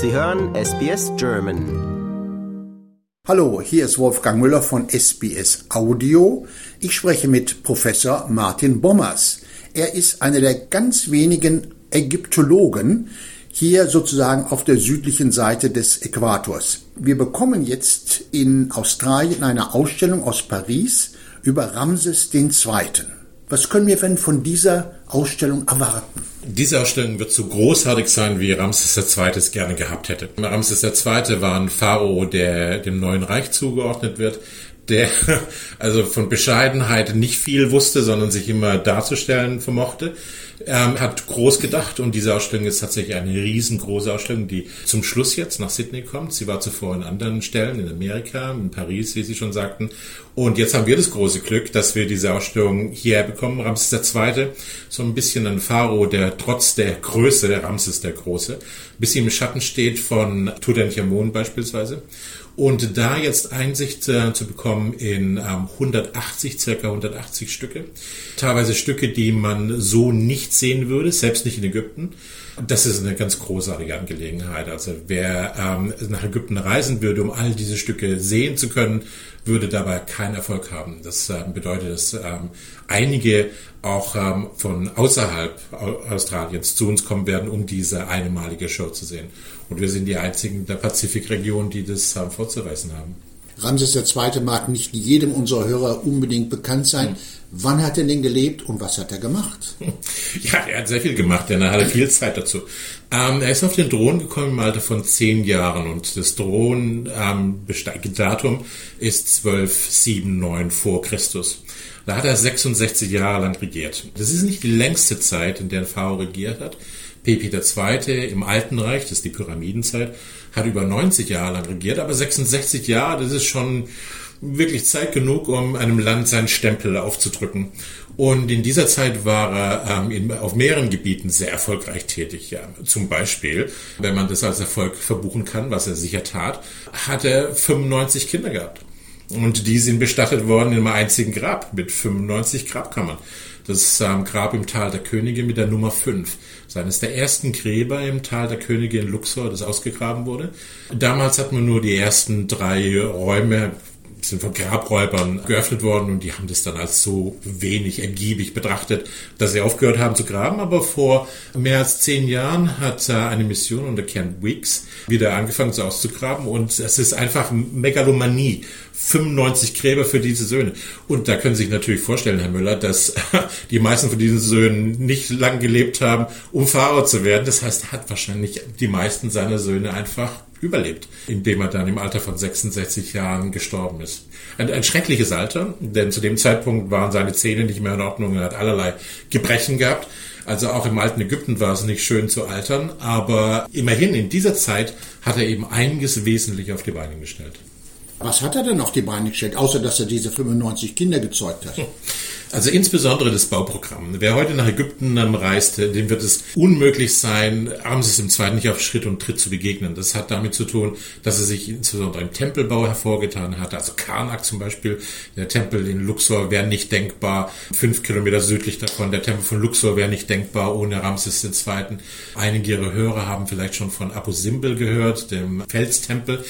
Sie hören SBS German. Hallo, hier ist Wolfgang Müller von SBS Audio. Ich spreche mit Professor Martin Bommers. Er ist einer der ganz wenigen Ägyptologen hier sozusagen auf der südlichen Seite des Äquators. Wir bekommen jetzt in Australien eine Ausstellung aus Paris über Ramses II. Was können wir denn von dieser Ausstellung erwarten? Diese Ausstellung wird so großartig sein, wie Ramses II. es gerne gehabt hätte. Ramses II. war ein Pharao, der dem neuen Reich zugeordnet wird, der also von Bescheidenheit nicht viel wusste, sondern sich immer darzustellen vermochte ähm, hat groß gedacht und diese Ausstellung ist tatsächlich eine riesengroße Ausstellung, die zum Schluss jetzt nach Sydney kommt. Sie war zuvor in anderen Stellen, in Amerika, in Paris, wie Sie schon sagten. Und jetzt haben wir das große Glück, dass wir diese Ausstellung hierher bekommen. Ramses II., so ein bisschen ein Pharao, der trotz der Größe, der Ramses der Große, ein bisschen im Schatten steht von Tutanchamun beispielsweise. Und da jetzt Einsicht äh, zu bekommen in ähm, 180, circa 180 Stücke, teilweise Stücke, die man so nicht sehen würde, selbst nicht in Ägypten. Das ist eine ganz großartige Angelegenheit. Also wer ähm, nach Ägypten reisen würde, um all diese Stücke sehen zu können, würde dabei keinen Erfolg haben. Das äh, bedeutet, dass ähm, einige auch ähm, von außerhalb Australiens zu uns kommen werden, um diese einmalige Show zu sehen. Und wir sind die einzigen der Pazifikregion, die das ähm, vorzuweisen haben. Ramses II. mag nicht jedem unserer Hörer unbedingt bekannt sein. Wann hat er denn gelebt und was hat er gemacht? Ja, er hat sehr viel gemacht, denn er hatte viel Zeit dazu. Ähm, er ist auf den Thron gekommen im Alter von zehn Jahren und das Throndatum ähm, ist 1279 vor Christus. Da hat er 66 Jahre lang regiert. Das ist nicht die längste Zeit, in der ein Pharao regiert hat. Pepi II. im Alten Reich, das ist die Pyramidenzeit, hat über 90 Jahre lang regiert, aber 66 Jahre, das ist schon wirklich Zeit genug, um einem Land seinen Stempel aufzudrücken. Und in dieser Zeit war er ähm, in, auf mehreren Gebieten sehr erfolgreich tätig. Ja. Zum Beispiel, wenn man das als Erfolg verbuchen kann, was er sicher tat, hat er 95 Kinder gehabt. Und die sind bestattet worden in einem einzigen Grab mit 95 Grabkammern. Das ähm, Grab im Tal der Könige mit der Nummer 5. Das ist eines der ersten Gräber im Tal der Könige in Luxor, das ausgegraben wurde. Damals hat man nur die ersten drei Räume sind von Grabräubern geöffnet worden und die haben das dann als so wenig ergiebig betrachtet, dass sie aufgehört haben zu graben. Aber vor mehr als zehn Jahren hat eine Mission unter Kent Weeks wieder angefangen so auszugraben und es ist einfach Megalomanie. 95 Gräber für diese Söhne. Und da können Sie sich natürlich vorstellen, Herr Müller, dass die meisten von diesen Söhnen nicht lang gelebt haben, um Pharao zu werden. Das heißt, er hat wahrscheinlich die meisten seiner Söhne einfach überlebt, indem er dann im Alter von 66 Jahren gestorben ist. Ein, ein, schreckliches Alter, denn zu dem Zeitpunkt waren seine Zähne nicht mehr in Ordnung, er hat allerlei Gebrechen gehabt. Also auch im alten Ägypten war es nicht schön zu altern, aber immerhin in dieser Zeit hat er eben einiges wesentlich auf die Beine gestellt. Was hat er denn auf die Beine gestellt, außer dass er diese 95 Kinder gezeugt hat? Also insbesondere das Bauprogramm. Wer heute nach Ägypten reist, dem wird es unmöglich sein, Ramses II. nicht auf Schritt und Tritt zu begegnen. Das hat damit zu tun, dass er sich insbesondere im Tempelbau hervorgetan hat. Also Karnak zum Beispiel, der Tempel in Luxor wäre nicht denkbar. Fünf Kilometer südlich davon, der Tempel von Luxor wäre nicht denkbar ohne Ramses II. Einige ihrer Hörer haben vielleicht schon von Abu Simbel gehört, dem Felstempel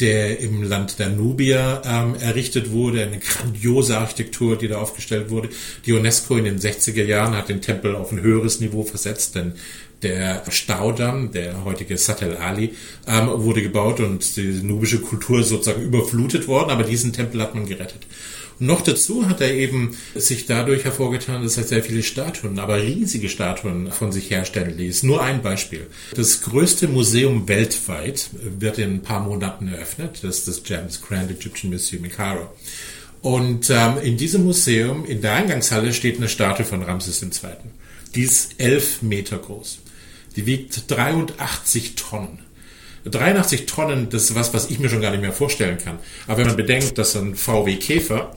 der im Land der Nubier ähm, errichtet wurde, eine grandiose Architektur, die da aufgestellt wurde. Die UNESCO in den 60er Jahren hat den Tempel auf ein höheres Niveau versetzt, denn der Staudamm, der heutige Satel Ali, ähm, wurde gebaut und die nubische Kultur sozusagen überflutet worden, aber diesen Tempel hat man gerettet. Noch dazu hat er eben sich dadurch hervorgetan, dass er sehr viele Statuen, aber riesige Statuen von sich herstellen ließ. Nur ein Beispiel. Das größte Museum weltweit wird in ein paar Monaten eröffnet. Das ist das James Grand Egyptian Museum in Cairo. Und ähm, in diesem Museum, in der Eingangshalle, steht eine Statue von Ramses II. Die ist elf Meter groß. Die wiegt 83 Tonnen. 83 Tonnen, das ist was, was ich mir schon gar nicht mehr vorstellen kann. Aber wenn man bedenkt, dass ein VW Käfer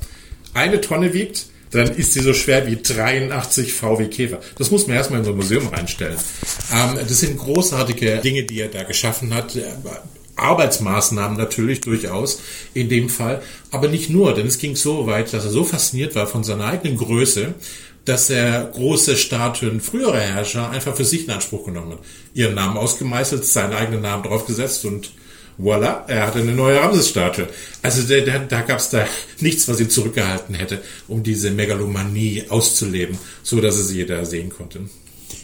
eine Tonne wiegt, dann ist sie so schwer wie 83 VW Käfer. Das muss man erstmal in so ein Museum reinstellen. Ähm, das sind großartige Dinge, die er da geschaffen hat. Arbeitsmaßnahmen natürlich durchaus in dem Fall, aber nicht nur, denn es ging so weit, dass er so fasziniert war von seiner eigenen Größe, dass er große Statuen früherer Herrscher einfach für sich in Anspruch genommen hat. Ihren Namen ausgemeißelt, seinen eigenen Namen draufgesetzt und voilà, er hatte eine neue Ramses-Statue. Also der, der, da gab es da nichts, was ihn zurückgehalten hätte, um diese Megalomanie auszuleben, so dass es jeder sehen konnte.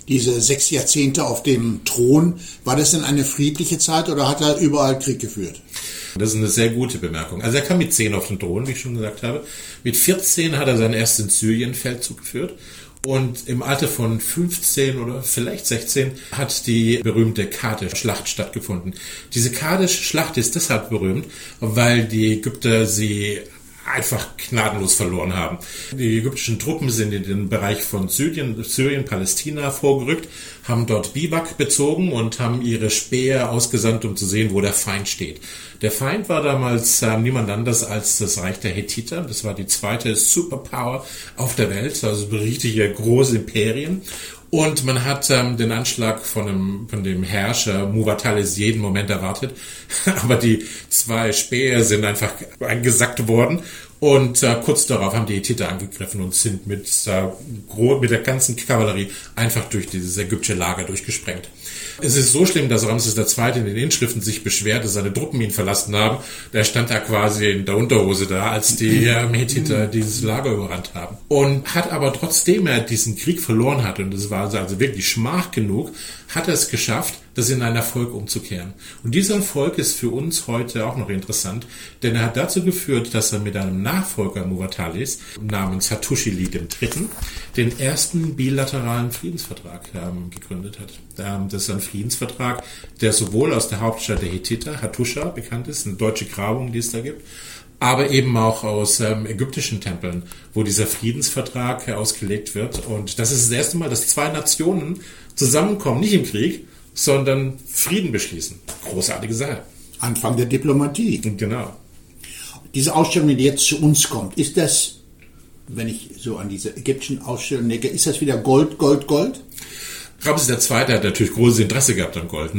Diese sechs Jahrzehnte auf dem Thron, war das denn eine friedliche Zeit oder hat er überall Krieg geführt? Das ist eine sehr gute Bemerkung. Also er kam mit zehn auf den Thron, wie ich schon gesagt habe. Mit 14 hat er seinen ersten Syrien-Feldzug geführt und im Alter von 15 oder vielleicht 16 hat die berühmte Kadesh-Schlacht stattgefunden. Diese Kadesh-Schlacht ist deshalb berühmt, weil die Ägypter sie einfach gnadenlos verloren haben. Die ägyptischen Truppen sind in den Bereich von Syrien, Syrien, Palästina vorgerückt, haben dort Biwak bezogen und haben ihre Speer ausgesandt, um zu sehen, wo der Feind steht. Der Feind war damals äh, niemand anders als das Reich der Hethiter. Das war die zweite Superpower auf der Welt, also richtige große Imperien. Und man hat ähm, den Anschlag von dem, von dem Herrscher Muwatalis jeden Moment erwartet. Aber die zwei Speer sind einfach eingesackt worden. Und äh, kurz darauf haben die Hethiter angegriffen und sind mit, äh, mit der ganzen Kavallerie einfach durch dieses ägyptische Lager durchgesprengt. Es ist so schlimm, dass Ramses II. in den Inschriften sich beschwert, dass seine Truppen ihn verlassen haben. Der stand da quasi in der Unterhose da, als die äh, Hethiter dieses Lager überrannt haben. Und hat aber trotzdem er diesen Krieg verloren hat, und das war also wirklich Schmach genug, hat er es geschafft, das in einen Erfolg umzukehren. Und dieser Erfolg ist für uns heute auch noch interessant, denn er hat dazu geführt, dass er mit einem Nachfolger Muwatalis namens Hattuschili III. den ersten bilateralen Friedensvertrag ähm, gegründet hat. Ähm, das ist ein Friedensvertrag, der sowohl aus der Hauptstadt der Hethiter, Hattusha, bekannt ist, eine deutsche Grabung, die es da gibt, aber eben auch aus ähm, ägyptischen Tempeln, wo dieser Friedensvertrag ausgelegt wird. Und das ist das erste Mal, dass zwei Nationen zusammenkommen, nicht im Krieg, sondern Frieden beschließen. Großartige Sache. Anfang der Diplomatie. Genau. Diese Ausstellung, die jetzt zu uns kommt, ist das, wenn ich so an diese ägyptischen Ausstellungen denke, ist das wieder Gold, Gold, Gold? Ramses II. hat natürlich großes Interesse gehabt an Gold,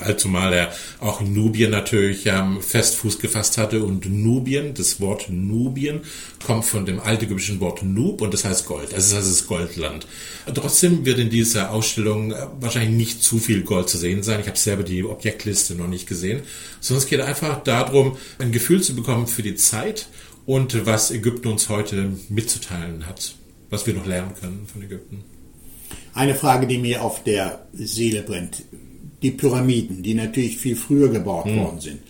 allzumal er auch in Nubien natürlich ähm, fest Fuß gefasst hatte und Nubien, das Wort Nubien kommt von dem altägyptischen Wort Nub und das heißt Gold, das ist also das Goldland. Trotzdem wird in dieser Ausstellung äh, wahrscheinlich nicht zu viel Gold zu sehen sein. Ich habe selber die Objektliste noch nicht gesehen, sondern es geht einfach darum, ein Gefühl zu bekommen für die Zeit und was Ägypten uns heute mitzuteilen hat, was wir noch lernen können von Ägypten. Eine Frage, die mir auf der Seele brennt. Die Pyramiden, die natürlich viel früher gebaut mhm. worden sind.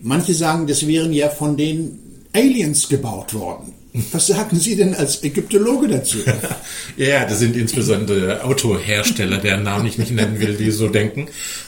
Manche sagen, das wären ja von den Aliens gebaut worden. Was sagen Sie denn als Ägyptologe dazu? ja, das sind insbesondere Autohersteller, deren Namen ich nicht nennen will, die so denken.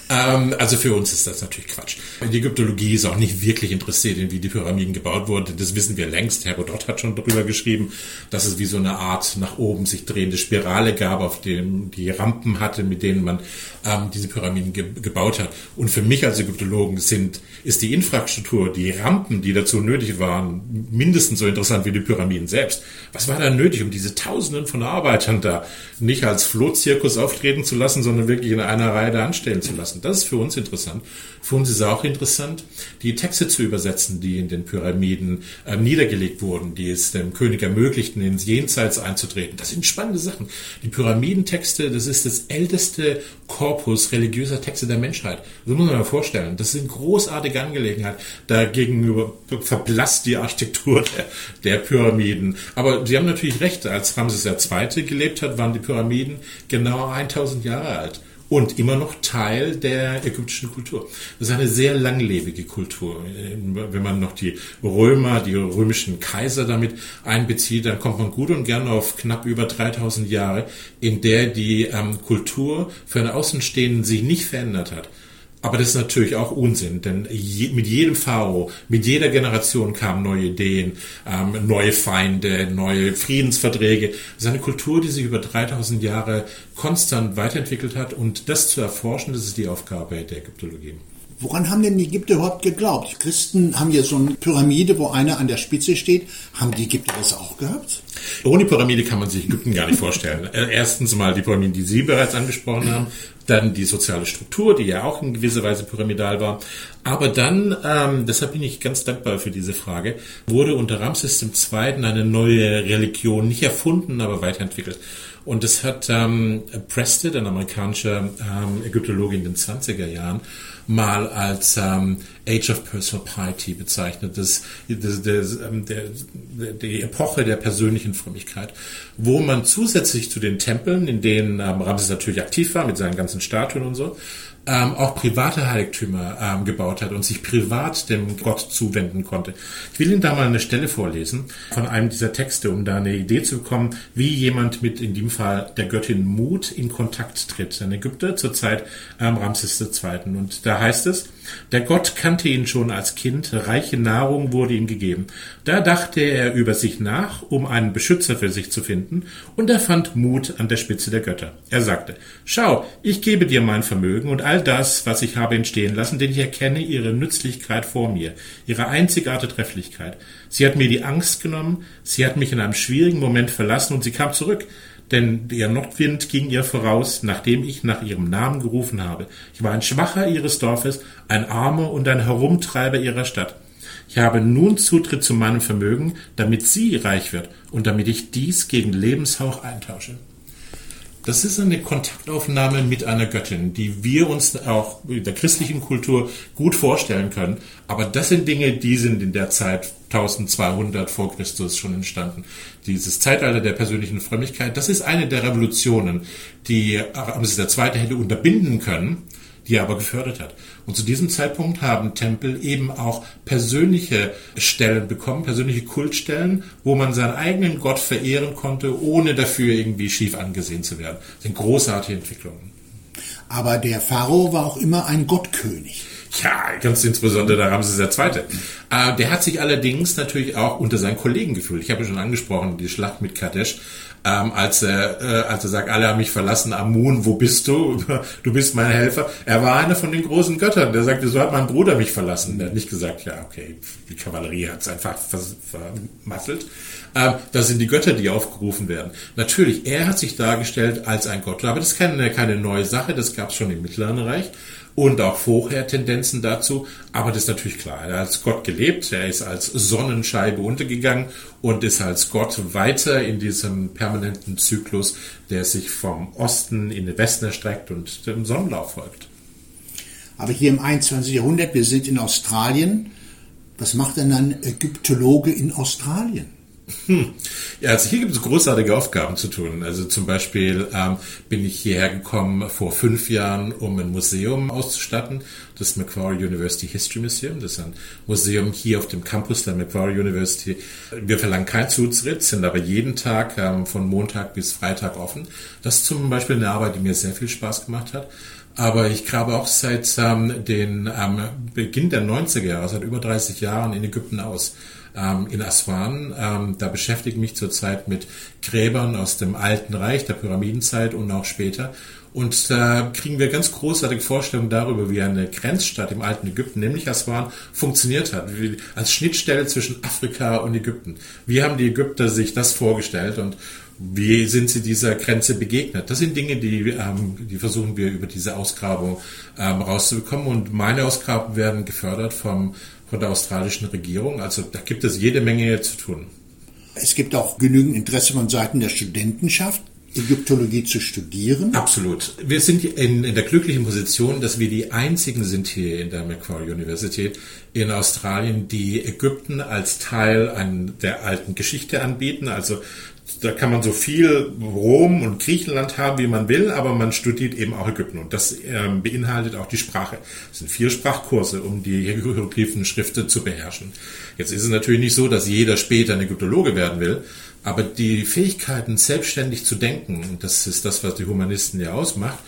Ähm, also für uns ist das natürlich Quatsch. Die Ägyptologie ist auch nicht wirklich interessiert in wie die Pyramiden gebaut wurden. Das wissen wir längst. Herodot hat schon darüber geschrieben, dass es wie so eine Art nach oben sich drehende Spirale gab, auf dem die Rampen hatte, mit denen man ähm, diese Pyramiden ge gebaut hat. Und für mich als Ägyptologen sind, ist die Infrastruktur, die Rampen, die dazu nötig waren, mindestens so interessant wie die Pyramiden selbst. Was war da nötig, um diese Tausenden von Arbeitern da nicht als Flohzirkus auftreten zu lassen, sondern wirklich in einer Reihe da anstellen zu lassen? Das ist für uns interessant. Für uns ist auch interessant, die Texte zu übersetzen, die in den Pyramiden äh, niedergelegt wurden, die es dem König ermöglichten, ins Jenseits einzutreten. Das sind spannende Sachen. Die Pyramidentexte, das ist das älteste Korpus religiöser Texte der Menschheit. Das muss man mal vorstellen. Das ist eine großartige Angelegenheit. Dagegenüber verblasst die Architektur der, der Pyramiden. Aber Sie haben natürlich recht, als Ramses II. gelebt hat, waren die Pyramiden genau 1000 Jahre alt und immer noch Teil der ägyptischen Kultur. Das ist eine sehr langlebige Kultur. Wenn man noch die Römer, die römischen Kaiser damit einbezieht, dann kommt man gut und gern auf knapp über 3000 Jahre, in der die ähm, Kultur für einen Außenstehenden sich nicht verändert hat. Aber das ist natürlich auch Unsinn, denn je, mit jedem Pharao, mit jeder Generation kamen neue Ideen, ähm, neue Feinde, neue Friedensverträge. Das ist eine Kultur, die sich über 3000 Jahre konstant weiterentwickelt hat und das zu erforschen, das ist die Aufgabe der Ägyptologie. Woran haben denn die Ägypter überhaupt geglaubt? Die Christen haben ja so eine Pyramide, wo einer an der Spitze steht. Haben die Ägypter das auch gehabt? Ohne Pyramide kann man sich Ägypten gar nicht vorstellen. Äh, erstens mal die Pyramide, die Sie bereits angesprochen haben, dann die soziale Struktur, die ja auch in gewisser Weise pyramidal war. Aber dann, ähm, deshalb bin ich ganz dankbar für diese Frage, wurde unter Ramses II. eine neue Religion nicht erfunden, aber weiterentwickelt. Und das hat ähm, Preston, ein amerikanischer ähm, Ägyptologe in den 20er Jahren, mal als ähm, Age of Personal Piety bezeichnet, das, das, das, ähm, der, die Epoche der persönlichen Frömmigkeit, wo man zusätzlich zu den Tempeln, in denen ähm, Ramses natürlich aktiv war mit seinen ganzen Statuen und so, ähm, auch private Heiligtümer ähm, gebaut hat und sich privat dem Gott zuwenden konnte. Ich will Ihnen da mal eine Stelle vorlesen von einem dieser Texte, um da eine Idee zu bekommen, wie jemand mit in dem Fall der Göttin Mut in Kontakt tritt. Ein Ägypter zur Zeit ähm, Ramses II. Und da heißt es, der Gott kannte ihn schon als Kind, reiche Nahrung wurde ihm gegeben. Da dachte er über sich nach, um einen Beschützer für sich zu finden, und er fand Mut an der Spitze der Götter. Er sagte, Schau, ich gebe dir mein Vermögen und all das, was ich habe entstehen lassen, denn ich erkenne ihre Nützlichkeit vor mir, ihre einzigartige Trefflichkeit. Sie hat mir die Angst genommen, sie hat mich in einem schwierigen Moment verlassen und sie kam zurück denn der Nordwind ging ihr voraus, nachdem ich nach ihrem Namen gerufen habe. Ich war ein Schwacher ihres Dorfes, ein Armer und ein Herumtreiber ihrer Stadt. Ich habe nun Zutritt zu meinem Vermögen, damit sie reich wird und damit ich dies gegen Lebenshauch eintausche. Das ist eine Kontaktaufnahme mit einer Göttin, die wir uns auch in der christlichen Kultur gut vorstellen können. Aber das sind Dinge, die sind in der Zeit 1200 vor Christus schon entstanden. Dieses Zeitalter der persönlichen Frömmigkeit, das ist eine der Revolutionen, die Ramses II. hätte unterbinden können die er aber gefördert hat. Und zu diesem Zeitpunkt haben Tempel eben auch persönliche Stellen bekommen, persönliche Kultstellen, wo man seinen eigenen Gott verehren konnte, ohne dafür irgendwie schief angesehen zu werden. Das sind großartige Entwicklungen. Aber der Pharao war auch immer ein Gottkönig. Ja, ganz insbesondere der Ramses II. Äh, der hat sich allerdings natürlich auch unter seinen Kollegen gefühlt. Ich habe ja schon angesprochen, die Schlacht mit Kadesh ähm, als er äh, als er sagt, alle haben mich verlassen, Amun, wo bist du? Du bist mein Helfer. Er war einer von den großen Göttern. Der sagte, so hat mein Bruder mich verlassen. Der hat nicht gesagt, ja, okay, die Kavallerie hat es einfach vermasselt. Ähm, das sind die Götter, die aufgerufen werden. Natürlich, er hat sich dargestellt als ein Gott, aber das ist keine, keine neue Sache, das gab es schon im Mittleren Reich und auch vorher Tendenzen dazu. Aber das ist natürlich klar. Er hat als Gott gelebt, er ist als Sonnenscheibe untergegangen und ist als Gott weiter in diesem permanenten Zyklus, der sich vom Osten in den Westen erstreckt und dem Sonnenlauf folgt. Aber hier im 21. Jahrhundert, wir sind in Australien. Was macht denn ein Ägyptologe in Australien? Hm. Ja, also hier gibt es großartige Aufgaben zu tun. Also zum Beispiel ähm, bin ich hierher gekommen vor fünf Jahren, um ein Museum auszustatten. Das Macquarie University History Museum. Das ist ein Museum hier auf dem Campus der Macquarie University. Wir verlangen keinen Zutritt, sind aber jeden Tag ähm, von Montag bis Freitag offen. Das ist zum Beispiel eine Arbeit, die mir sehr viel Spaß gemacht hat. Aber ich grabe auch seit ähm, den ähm, Beginn der 90er Jahre, seit über 30 Jahren in Ägypten aus ähm, in Aswan. Ähm, da beschäftige ich mich zurzeit mit Gräbern aus dem Alten Reich, der Pyramidenzeit und auch später. Und da kriegen wir ganz großartige Vorstellungen darüber, wie eine Grenzstadt im alten Ägypten, nämlich Aswan, funktioniert hat, wie, als Schnittstelle zwischen Afrika und Ägypten. Wie haben die Ägypter sich das vorgestellt und wie sind sie dieser Grenze begegnet? Das sind Dinge, die, ähm, die versuchen wir über diese Ausgrabung ähm, rauszubekommen. Und meine Ausgrabungen werden gefördert vom von der australischen Regierung. Also da gibt es jede Menge zu tun. Es gibt auch genügend Interesse von Seiten der Studentenschaft. Ägyptologie zu studieren? Absolut. Wir sind in, in, der glücklichen Position, dass wir die einzigen sind hier in der Macquarie Universität in Australien, die Ägypten als Teil an der alten Geschichte anbieten. Also da kann man so viel Rom und Griechenland haben, wie man will, aber man studiert eben auch Ägypten und das ähm, beinhaltet auch die Sprache. Es sind vier Sprachkurse, um die hieroglyphen Schriften zu beherrschen. Jetzt ist es natürlich nicht so, dass jeder später ein Ägyptologe werden will, aber die Fähigkeiten, selbstständig zu denken, und das ist das, was die Humanisten ja ausmacht,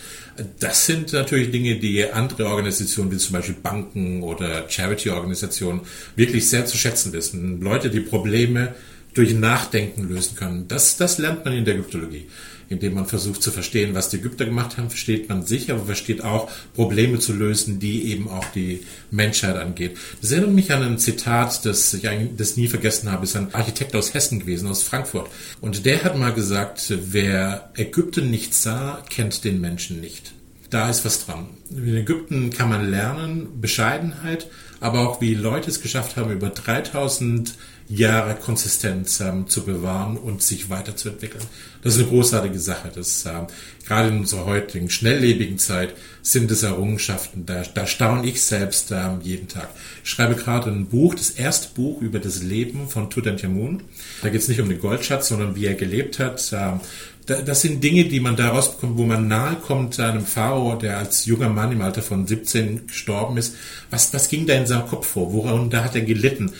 das sind natürlich Dinge, die andere Organisationen wie zum Beispiel Banken oder Charity-Organisationen wirklich sehr zu schätzen wissen. Leute, die Probleme durch Nachdenken lösen können. Das, das lernt man in der Ägyptologie. indem man versucht zu verstehen, was die Ägypter gemacht haben, versteht man sich, aber versteht auch Probleme zu lösen, die eben auch die Menschheit angeht. Das erinnert mich an ein Zitat, das ich eigentlich das nie vergessen habe, ist ein Architekt aus Hessen gewesen, aus Frankfurt. Und der hat mal gesagt, wer Ägypten nicht sah, kennt den Menschen nicht. Da ist was dran. In Ägypten kann man lernen, Bescheidenheit, aber auch wie Leute es geschafft haben, über 3000 Jahre Konsistenz ähm, zu bewahren und sich weiterzuentwickeln. Das ist eine großartige Sache. Das, ähm, gerade in unserer heutigen schnelllebigen Zeit sind es Errungenschaften. Da, da staune ich selbst ähm, jeden Tag. Ich schreibe gerade ein Buch, das erste Buch über das Leben von Tutanchamun. Da geht es nicht um den Goldschatz, sondern wie er gelebt hat. Ähm, das sind Dinge, die man daraus bekommt, wo man nahe kommt einem Pharao, der als junger Mann im Alter von 17 gestorben ist. Was, was ging da in seinem Kopf vor? Woran da hat er gelitten?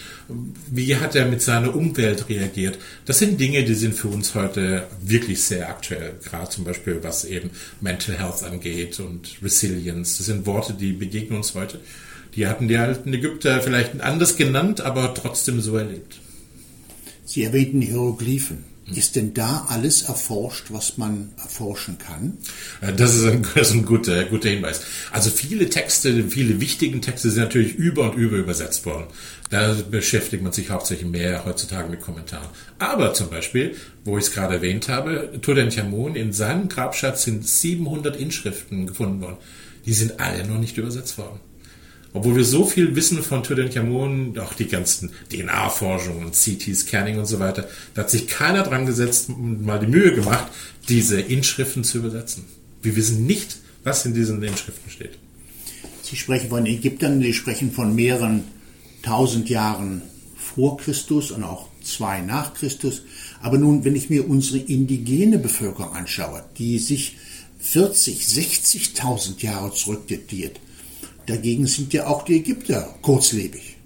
Wie hat er mit seiner Umwelt reagiert? Das sind Dinge, die sind für uns heute wirklich sehr aktuell. Gerade zum Beispiel, was eben Mental Health angeht und Resilience. Das sind Worte, die begegnen uns heute. Die hatten die alten Ägypter vielleicht anders genannt, aber trotzdem so erlebt. Sie erwähnten Hieroglyphen. Ist denn da alles erforscht, was man erforschen kann? Äh, das ist ein, das ist ein guter, guter Hinweis. Also viele Texte, viele wichtigen Texte sind natürlich über und über übersetzt worden. Da beschäftigt man sich hauptsächlich mehr heutzutage mit Kommentaren. Aber zum Beispiel, wo ich es gerade erwähnt habe, Tutanchamun, in seinem Grabschatz sind 700 Inschriften gefunden worden. Die sind alle noch nicht übersetzt worden. Obwohl wir so viel wissen von Tutanchamun, auch die ganzen DNA-Forschungen, CT-Scanning und so weiter, da hat sich keiner dran gesetzt und mal die Mühe gemacht, diese Inschriften zu übersetzen. Wir wissen nicht, was in diesen Inschriften steht. Sie sprechen von Ägyptern, Sie sprechen von mehreren tausend Jahren vor Christus und auch zwei nach Christus. Aber nun, wenn ich mir unsere indigene Bevölkerung anschaue, die sich 40, 60.000 Jahre zurückdatiert, Dagegen sind ja auch die Ägypter kurzlebig.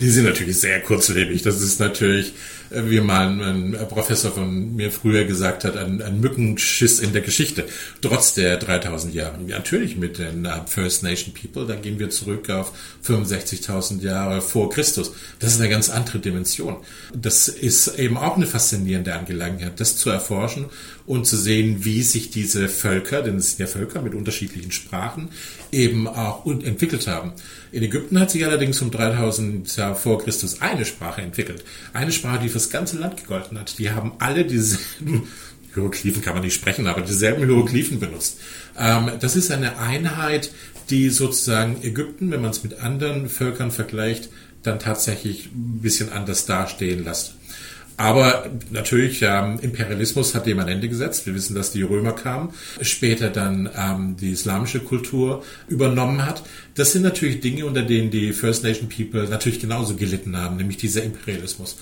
die sind natürlich sehr kurzlebig. Das ist natürlich wie mal ein Professor von mir früher gesagt hat, ein, ein Mückenschiss in der Geschichte, trotz der 3000 Jahre. Natürlich mit den uh, First Nation People, da gehen wir zurück auf 65.000 Jahre vor Christus. Das ist eine ganz andere Dimension. Das ist eben auch eine faszinierende Angelegenheit, das zu erforschen und zu sehen, wie sich diese Völker, denn es sind ja Völker mit unterschiedlichen Sprachen, eben auch entwickelt haben. In Ägypten hat sich allerdings um 3000 Jahre vor Christus eine Sprache entwickelt. Eine Sprache, die fürs ganze Land gegolten hat. Die haben alle dieselben Hieroglyphen kann man nicht sprechen, aber dieselben Hieroglyphen benutzt. Ähm, das ist eine Einheit, die sozusagen Ägypten, wenn man es mit anderen Völkern vergleicht, dann tatsächlich ein bisschen anders dastehen lässt. Aber natürlich, ähm, Imperialismus hat dem ein Ende gesetzt. Wir wissen, dass die Römer kamen, später dann ähm, die islamische Kultur übernommen hat. Das sind natürlich Dinge, unter denen die First Nation People natürlich genauso gelitten haben, nämlich dieser Imperialismus.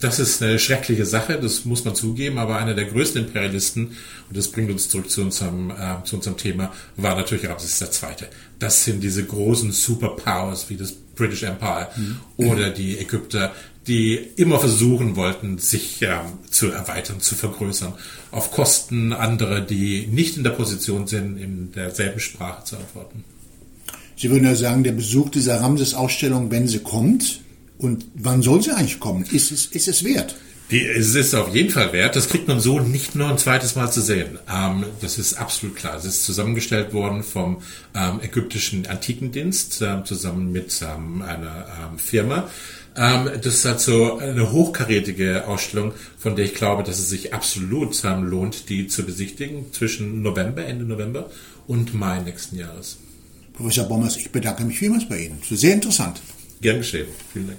Das ist eine schreckliche Sache, das muss man zugeben, aber einer der größten Imperialisten, und das bringt uns zurück zu unserem, äh, zu unserem Thema, war natürlich Ramses II. Das sind diese großen Superpowers wie das British Empire mhm. oder die Ägypter, die immer versuchen wollten, sich äh, zu erweitern, zu vergrößern, auf Kosten anderer, die nicht in der Position sind, in derselben Sprache zu antworten. Sie würden ja sagen, der Besuch dieser Ramses-Ausstellung, wenn sie kommt, und wann soll sie eigentlich kommen? Ist es, ist es wert? Die, es ist auf jeden Fall wert. Das kriegt man so nicht nur ein zweites Mal zu sehen. Ähm, das ist absolut klar. Es ist zusammengestellt worden vom ähm, ägyptischen Antikendienst äh, zusammen mit ähm, einer ähm, Firma. Ähm, das ist also eine hochkarätige Ausstellung, von der ich glaube, dass es sich absolut ähm, lohnt, die zu besichtigen zwischen November, Ende November und Mai nächsten Jahres. Professor Bommers, ich bedanke mich vielmals bei Ihnen. Sehr interessant. Gern geschehen. Vielen Dank.